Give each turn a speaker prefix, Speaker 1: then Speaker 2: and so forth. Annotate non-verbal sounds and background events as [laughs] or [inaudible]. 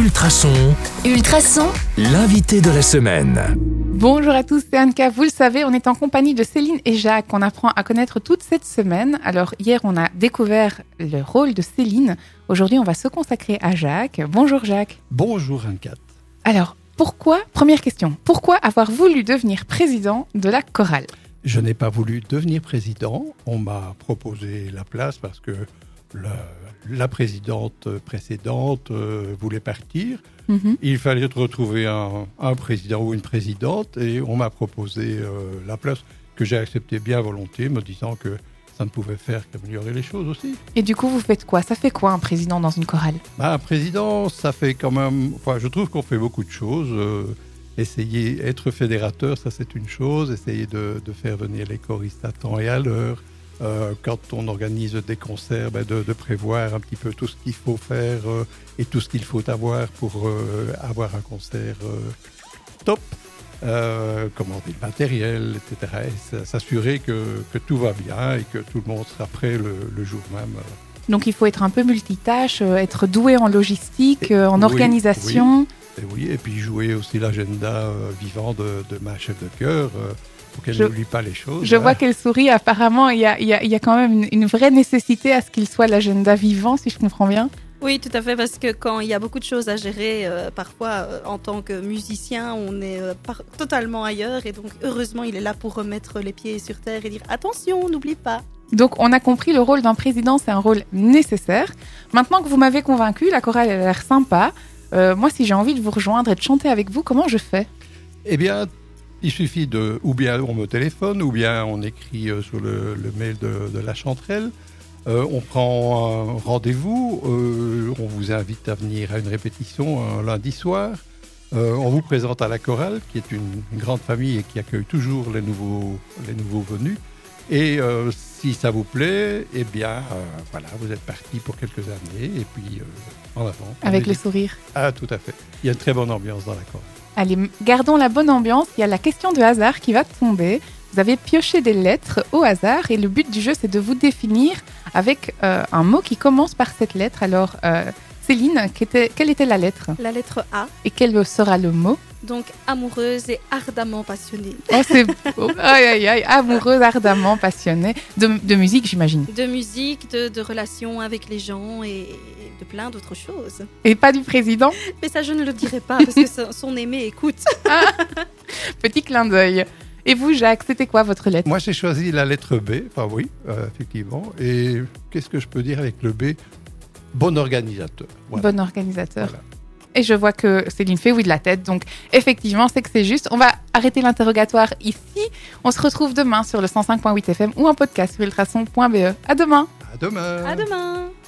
Speaker 1: Ultrason,
Speaker 2: Ultrason,
Speaker 1: l'invité de la semaine.
Speaker 3: Bonjour à tous, c'est Anka. Vous le savez, on est en compagnie de Céline et Jacques qu'on apprend à connaître toute cette semaine. Alors hier, on a découvert le rôle de Céline. Aujourd'hui, on va se consacrer à Jacques. Bonjour Jacques.
Speaker 4: Bonjour Anka.
Speaker 3: Alors, pourquoi, première question, pourquoi avoir voulu devenir président de la chorale?
Speaker 4: Je n'ai pas voulu devenir président. On m'a proposé la place parce que la, la présidente précédente euh, voulait partir.
Speaker 3: Mhm.
Speaker 4: Il fallait retrouver un, un président ou une présidente et on m'a proposé euh, la place que j'ai accepté bien volontiers, me disant que ça ne pouvait faire qu'améliorer les choses aussi.
Speaker 3: Et du coup, vous faites quoi? Ça fait quoi un président dans une chorale?
Speaker 4: Bah, un président, ça fait quand même. Enfin, je trouve qu'on fait beaucoup de choses. Euh, essayer, être fédérateur, ça c'est une chose. Essayer de, de faire venir les choristes à temps et à l'heure. Euh, quand on organise des concerts, ben, de, de prévoir un petit peu tout ce qu'il faut faire euh, et tout ce qu'il faut avoir pour euh, avoir un concert top. Commander le matériel, etc. Et s'assurer que, que tout va bien et que tout le monde sera prêt le, le jour même.
Speaker 3: Donc il faut être un peu multitâche, être doué en logistique, en
Speaker 4: Oui,
Speaker 3: organisation.
Speaker 4: Et oui, et puis jouer aussi l'agenda vivant de, de ma chef de chœur pour qu'elle
Speaker 3: Je-
Speaker 4: n'oublie pas les choses.
Speaker 3: Je
Speaker 4: hein.
Speaker 3: vois qu'elle sourit. Apparemment, il y a, il y a- il y a quand même une, une vraie nécessité à ce qu'il soit l'agenda vivant, si je comprends bien.
Speaker 5: Oui, tout à fait, parce que quand il y a beaucoup de choses à gérer, euh, parfois euh, en tant que musicien, on est euh, par- totalement ailleurs. Et donc, heureusement, il est là pour remettre les pieds sur terre et dire attention, n'oublie pas.
Speaker 3: Donc, on a compris le rôle d'un président, c'est un rôle nécessaire. Maintenant que vous m'avez convaincu, la chorale elle a l'air sympa. Euh, moi, si j'ai envie de vous rejoindre et de chanter avec vous, comment je fais?
Speaker 4: Eh bien, il suffit de. Ou bien on me téléphone, ou bien on écrit euh, sur le, mail de, la chanterelle. Euh, on prend un rendez-vous, euh, on vous invite à venir à une répétition un lundi soir. On vous présente à la chorale, qui est une, une grande famille et qui accueille toujours les nouveaux, les nouveaux venus. Et si ça vous plaît, eh bien, euh, voilà, vous êtes parti pour quelques années. Et puis, euh, en avant.
Speaker 3: avec le sourire
Speaker 4: Ah, tout à fait. Il y a une très bonne ambiance dans la chorale.
Speaker 3: Allez, gardons la bonne ambiance. Il y a la question de hasard qui va tomber. Vous avez pioché des lettres au hasard et le but du jeu, c'est de vous définir avec euh, un mot qui commence par cette lettre. Alors, euh, Céline, quelle était la lettre?
Speaker 5: La lettre A,
Speaker 3: et quel sera le mot?
Speaker 5: Donc amoureuse et ardemment passionnée.
Speaker 3: Oh, c'est beau. Aïe, aïe, aïe. Amoureuse, ardemment, passionnée. De, de musique, j'imagine.
Speaker 5: De musique, de, de relations avec les gens et de plein d'autres choses.
Speaker 3: Et pas du président.
Speaker 5: Mais ça, je ne le dirai pas parce que [laughs] son- aimé écoute.
Speaker 3: Petit clin d'œil. Et vous, Jacques, c'était quoi votre lettre?
Speaker 4: Moi, j'ai choisi la lettre B. Enfin, oui, euh, effectivement. Et qu'est-ce que je peux dire avec le B? Bon organisateur. Voilà.
Speaker 3: Bon organisateur.
Speaker 4: Voilà.
Speaker 3: Et je vois que Céline fait oui de la tête. Donc, effectivement, c'est que c'est juste. On va arrêter l'interrogatoire ici. On se retrouve demain sur le 105.8 FM ou en podcast sur ultrason.be. À demain
Speaker 4: À demain.
Speaker 5: À demain